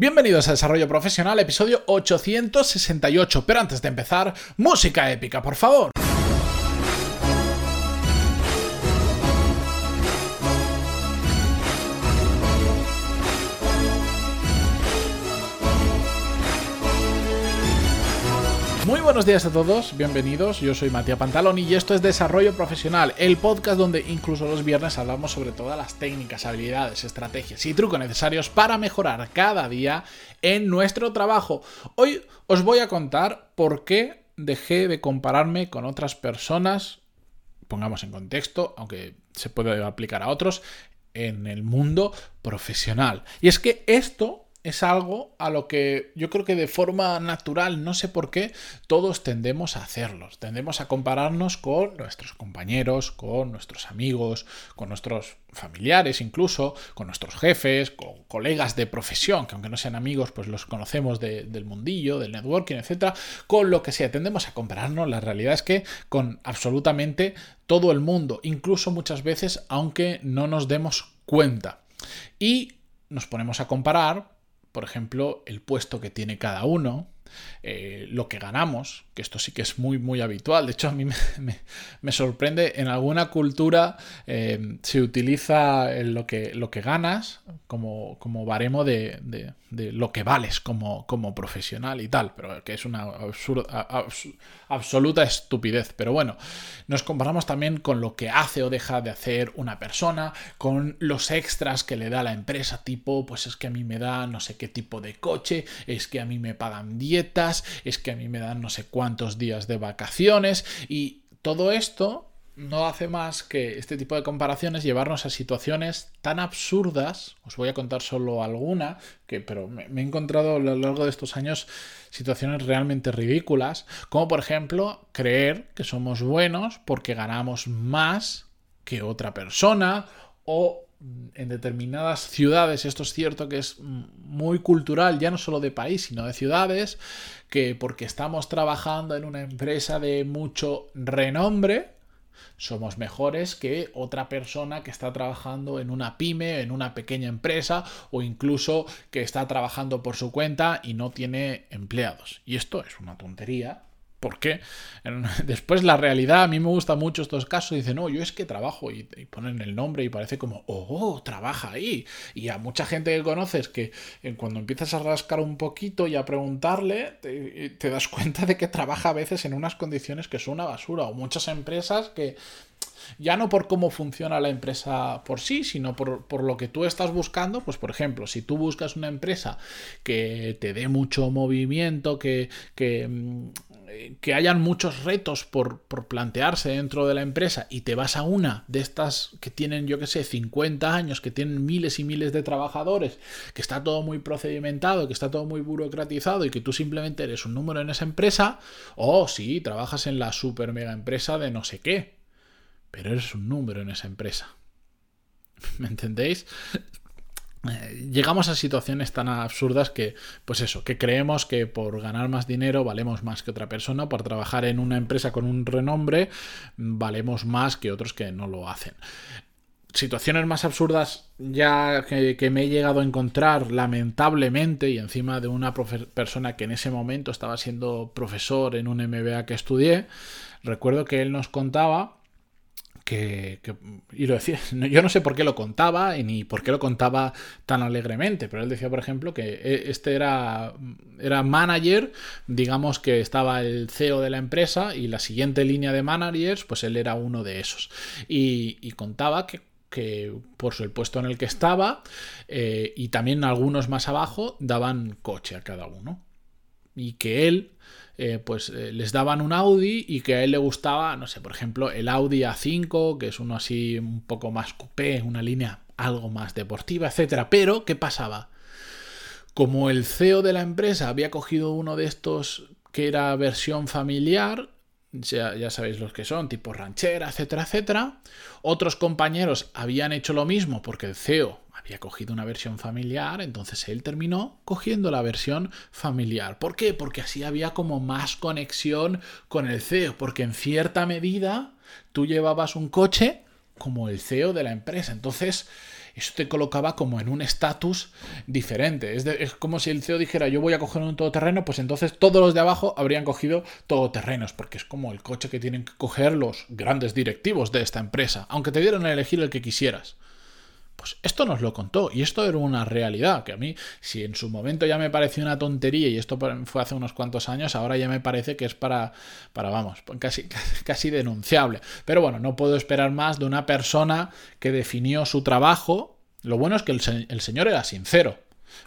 Bienvenidos a Desarrollo Profesional, episodio 868. Pero antes de empezar, música épica, por favor. Buenos días a todos, bienvenidos. Yo soy Matías Pantaloni y esto es Desarrollo Profesional, el podcast donde incluso los viernes hablamos sobre todas las técnicas, habilidades, estrategias y trucos necesarios para mejorar cada día en nuestro trabajo. Hoy os voy a contar por qué dejé de compararme con otras personas, pongamos en contexto, aunque se puede aplicar a otros, en el mundo profesional. Y es que esto es algo a lo que yo creo que de forma natural, no sé por qué, todos tendemos a hacerlos. Tendemos a compararnos con nuestros compañeros, con nuestros amigos, con nuestros familiares incluso, con nuestros jefes, con colegas de profesión, que aunque no sean amigos, pues los conocemos del mundillo, del networking, etcétera, con lo que sea. Tendemos a compararnos. La realidad es que con absolutamente todo el mundo, incluso muchas veces, aunque no nos demos cuenta. Y nos ponemos a comparar por ejemplo, el puesto que tiene cada uno, eh, lo que ganamos, que esto sí que es muy, muy habitual. De hecho, a mí me, sorprende, en alguna cultura eh, se utiliza lo que, lo que ganas como, como baremo de, lo que vales como, como profesional y tal, pero que es una absoluta estupidez. Pero bueno, nos comparamos también con lo que hace o deja de hacer una persona, con los extras que le da la empresa, tipo, pues es que a mí me da no sé qué tipo de coche, es que a mí me pagan 10 es que a mí me dan no sé cuántos días de vacaciones y todo esto no hace más que este tipo de comparaciones llevarnos a situaciones tan absurdas, os voy a contar solo alguna, que, pero me, he encontrado a lo largo de estos años situaciones realmente ridículas, como por ejemplo creer que somos buenos porque ganamos más que otra persona o en determinadas ciudades, esto es cierto que es muy cultural, ya no solo de país, sino de ciudades, que porque estamos trabajando en una empresa de mucho renombre, somos mejores que otra persona que está trabajando en una pyme, en una pequeña empresa o incluso que está trabajando por su cuenta y no tiene empleados. Y esto es una tontería, ¿Por qué? Después la realidad, a mí me gusta mucho estos casos, dicen, no, yo es que trabajo y, ponen el nombre y parece como, oh, trabaja ahí. Y a mucha gente que conoces que eh, cuando empiezas a rascar un poquito y a preguntarle, te, te das cuenta de que trabaja a veces en unas condiciones que son una basura. O muchas empresas que ya no por cómo funciona la empresa por sí, sino por, lo que tú estás buscando. Pues, por ejemplo, si tú buscas una empresa que te dé mucho movimiento, que, que, mm, que hayan muchos retos por, por, plantearse dentro de la empresa y te vas a una de estas que tienen, yo que sé, 50 años, que tienen miles y miles de trabajadores, que está todo muy procedimentado, que está todo muy burocratizado y que tú simplemente eres un número en esa empresa, o si trabajas en la super mega empresa de no sé qué pero eres un número en esa empresa. ¿Me entendéis? Eh, llegamos a situaciones tan absurdas que, pues eso, que creemos que por ganar más dinero valemos más que otra persona, por trabajar en una empresa con un renombre valemos más que otros que no lo hacen. Situaciones más absurdas ya que, que me he llegado a encontrar lamentablemente y encima de una persona que en ese momento estaba siendo profesor en un MBA que estudié, recuerdo que él nos contaba que, y lo decía, yo no sé por qué lo contaba ni por qué lo contaba tan alegremente, pero él decía, por ejemplo, que e, este era, era manager, digamos que estaba el CEO de la empresa y la siguiente línea de managers, pues él era uno de esos. Y, contaba que, que por el puesto en el que estaba eh, y también algunos más abajo daban coche a cada uno. Y que él eh, pues eh, les daban un Audi y que a él le gustaba, no sé, por ejemplo, el Audi A5, que es uno así un poco más coupé, una línea algo más deportiva, etcétera. Pero, ¿qué pasaba? Como el CEO de la empresa había cogido uno de estos que era versión familiar, ya, ya, sabéis los que son, tipo ranchera, etcétera, etcétera. Otros compañeros habían hecho lo mismo porque el CEO había cogido una versión familiar, entonces él terminó cogiendo la versión familiar. ¿Por qué? Porque así había como más conexión con el CEO, porque en cierta medida tú llevabas un coche como el CEO de la empresa. Entonces, Eso te colocaba como en un estatus diferente. Es, es, como si el CEO dijera, yo voy a coger un todoterreno, pues entonces todos los de abajo habrían cogido todoterrenos, porque es como el coche que tienen que coger los grandes directivos de esta empresa, aunque te dieran a elegir el que quisieras. Pues esto nos lo contó y esto era una realidad, que a mí, si en su momento ya me pareció una tontería y esto fue hace unos cuantos años, ahora ya me parece que es para, para vamos, casi, casi denunciable. Pero bueno, no puedo esperar más de una persona que definió su trabajo. Lo bueno es que el, el señor era sincero,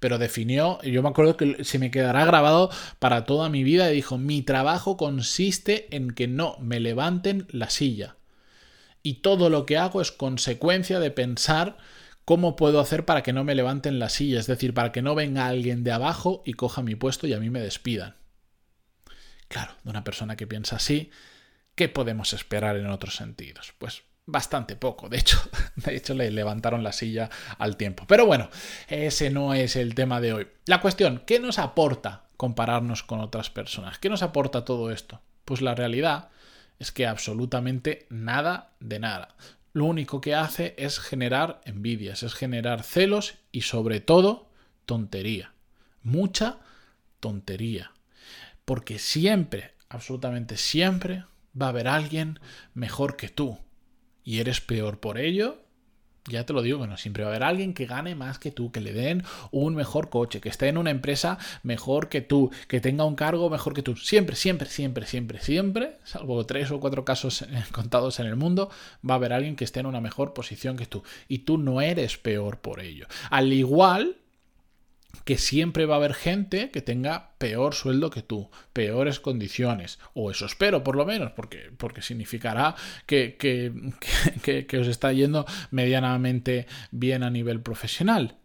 pero definió, yo me acuerdo que se me quedará grabado para toda mi vida, y dijo, mi trabajo consiste en que no me levanten la silla. Y todo lo que hago es consecuencia de pensar ¿Cómo puedo hacer para que no me levanten la silla? Es decir, para que no venga alguien de abajo y coja mi puesto y a mí me despidan. Claro, de una persona que piensa así, ¿qué podemos esperar en otros sentidos? Pues bastante poco. De hecho, de hecho, le levantaron la silla al tiempo. Pero bueno, ese no es el tema de hoy. La cuestión, ¿qué nos aporta compararnos con otras personas? ¿Qué nos aporta todo esto? Pues la realidad es que absolutamente nada de nada lo único que hace es generar envidias, es generar celos y sobre todo tontería. Mucha tontería. Porque siempre, absolutamente siempre, va a haber alguien mejor que tú. Y eres peor por ello ya te lo digo, bueno, siempre va a haber alguien que gane más que tú, que le den un mejor coche, que esté en una empresa mejor que tú, que tenga un cargo mejor que tú. Siempre, siempre, siempre, siempre, siempre, salvo tres o cuatro casos contados en el mundo, va a haber alguien que esté en una mejor posición que tú. Y tú no eres peor por ello. Al igual que siempre va a haber gente que tenga peor sueldo que tú, peores condiciones, o eso espero por lo menos, porque, porque significará que, que, que, os está yendo medianamente bien a nivel profesional.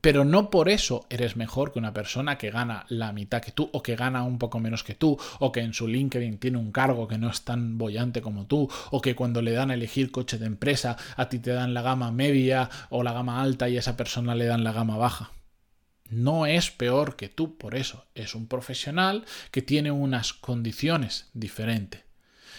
Pero no por eso eres mejor que una persona que gana la mitad que tú, o que gana un poco menos que tú, o que en su LinkedIn tiene un cargo que no es tan bollante como tú, o que cuando le dan a elegir coche de empresa, a ti te dan la gama media o la gama alta y a esa persona le dan la gama baja no es peor que tú por eso. Es un profesional que tiene unas condiciones diferentes.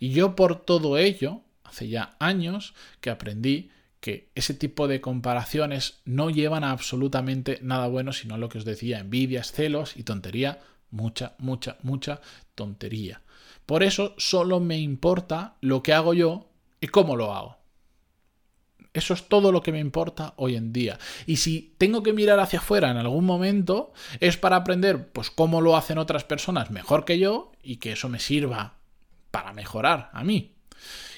Y yo por todo ello, hace ya años que aprendí que ese tipo de comparaciones no llevan a absolutamente nada bueno, sino lo que os decía, envidias, celos y tontería, mucha, mucha, mucha tontería. Por eso solo me importa lo que hago yo y cómo lo hago. Eso es todo lo que me importa hoy en día. Y si tengo que mirar hacia afuera en algún momento, es para aprender pues cómo lo hacen otras personas mejor que yo y que eso me sirva para mejorar a mí.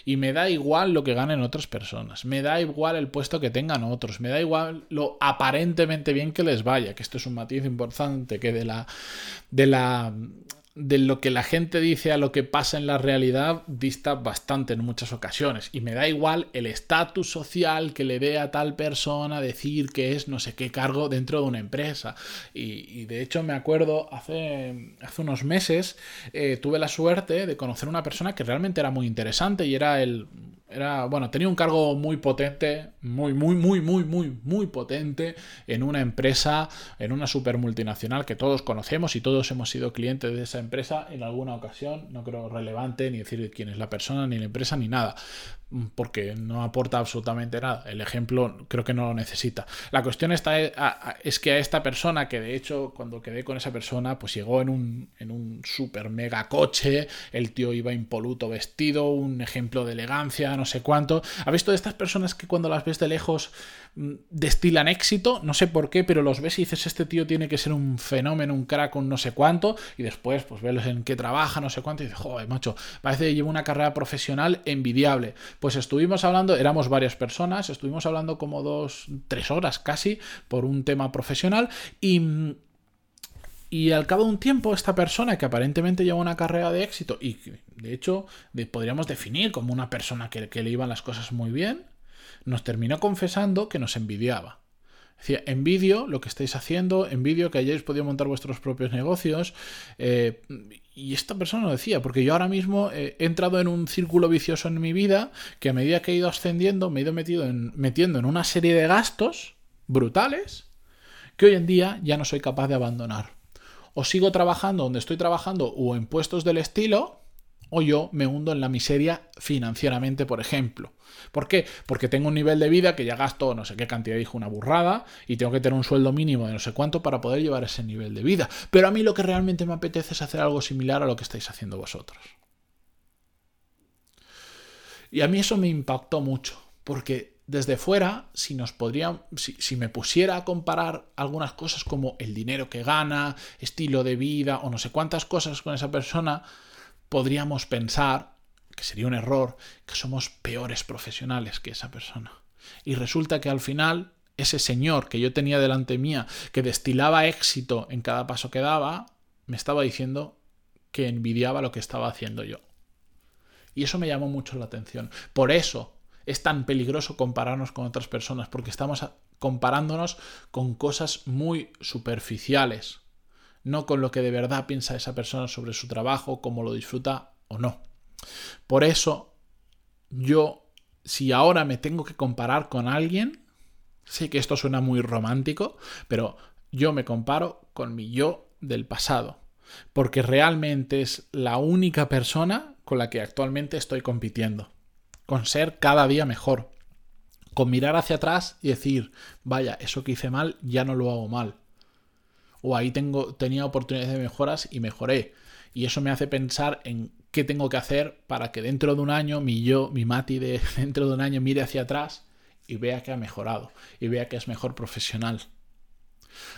Y me da igual lo que ganen otras personas, me da igual el puesto que tengan otros, me da igual lo aparentemente bien que les vaya, que esto es un matiz importante que de la de la de lo que la gente dice a lo que pasa en la realidad dista bastante en muchas ocasiones. Y me da igual el estatus social que le dé a tal persona decir que es no sé qué cargo dentro de una empresa. Y, de hecho me acuerdo hace, hace unos meses eh, tuve la suerte de conocer una persona que realmente era muy interesante y era el era, bueno, tenía un cargo muy potente, muy, muy, muy, muy, muy, muy potente en una empresa, en una super multinacional que todos conocemos y todos hemos sido clientes de esa empresa en alguna ocasión. No creo relevante ni decir quién es la persona, ni la empresa, ni nada porque no aporta absolutamente nada. El ejemplo creo que no lo necesita. La cuestión está, eh, es que a esta persona, que de hecho cuando quedé con esa persona, pues llegó en un, en un super mega coche, el tío iba impoluto vestido, un ejemplo de elegancia, no sé cuánto. ¿Ha visto de estas personas que cuando las ves de lejos mm, destilan éxito? No sé por qué, pero los ves y dices, este tío tiene que ser un fenómeno, un crack, un no sé cuánto, y después pues ves en qué trabaja, no sé cuánto, y dices, joder, macho, parece que lleva una carrera profesional envidiable pues estuvimos hablando, éramos varias personas, estuvimos hablando como dos, tres horas casi por un tema profesional y... Y al cabo de un tiempo, esta persona que aparentemente lleva una carrera de éxito y de hecho podríamos definir como una persona que, que le iban las cosas muy bien, nos terminó confesando que nos envidiaba. Decía, envidio lo que estáis haciendo, envidio que hayáis podido montar vuestros propios negocios. Eh, y esta persona lo decía, porque yo ahora mismo he entrado en un círculo vicioso en mi vida que a medida que he ido ascendiendo me he ido metido en, metiendo en una serie de gastos brutales que hoy en día ya no soy capaz de abandonar. O sigo trabajando donde estoy trabajando o en puestos del estilo, o yo me hundo en la miseria financieramente, por ejemplo. ¿Por qué? Porque tengo un nivel de vida que ya gasto no sé qué cantidad, dijo una burrada, y tengo que tener un sueldo mínimo de no sé cuánto para poder llevar ese nivel de vida. Pero a mí lo que realmente me apetece es hacer algo similar a lo que estáis haciendo vosotros. Y a mí eso me impactó mucho, porque desde fuera, si nos podría, si, me pusiera a comparar algunas cosas como el dinero que gana, estilo de vida o no sé cuántas cosas con esa persona, podríamos pensar, que sería un error, que somos peores profesionales que esa persona. Y resulta que al final, ese señor que yo tenía delante mía, que destilaba éxito en cada paso que daba, me estaba diciendo que envidiaba lo que estaba haciendo yo. Y eso me llamó mucho la atención. Por eso es tan peligroso compararnos con otras personas, porque estamos comparándonos con cosas muy superficiales, no con lo que de verdad piensa esa persona sobre su trabajo, cómo lo disfruta o no. Por eso, yo, si ahora me tengo que comparar con alguien, sé que esto suena muy romántico, pero yo me comparo con mi yo del pasado, porque realmente es la única persona con la que actualmente estoy compitiendo, con ser cada día mejor, con mirar hacia atrás y decir, vaya, eso que hice mal ya no lo hago mal. O ahí tengo, tenía oportunidades de mejoras y mejoré. Y eso me hace pensar en qué tengo que hacer para que dentro de un año mi yo, mi Mati de dentro de un año mire hacia atrás y vea que ha mejorado y vea que es mejor profesional.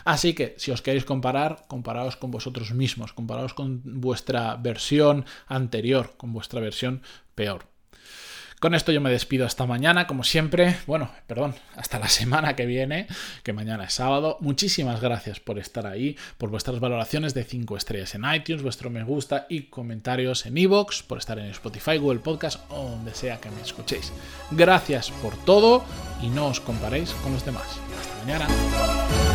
Así que si os queréis comparar, comparaos con vosotros mismos, comparaos con vuestra versión anterior, con vuestra versión peor. Con esto yo me despido hasta mañana, como siempre. Bueno, perdón, hasta la semana que viene, que mañana es sábado. Muchísimas gracias por estar ahí, por vuestras valoraciones de 5 estrellas en iTunes, vuestro me gusta y comentarios en iVoox, por estar en Spotify, Google Podcast o donde sea que me escuchéis. Gracias por todo y no os comparéis con los demás. Hasta mañana.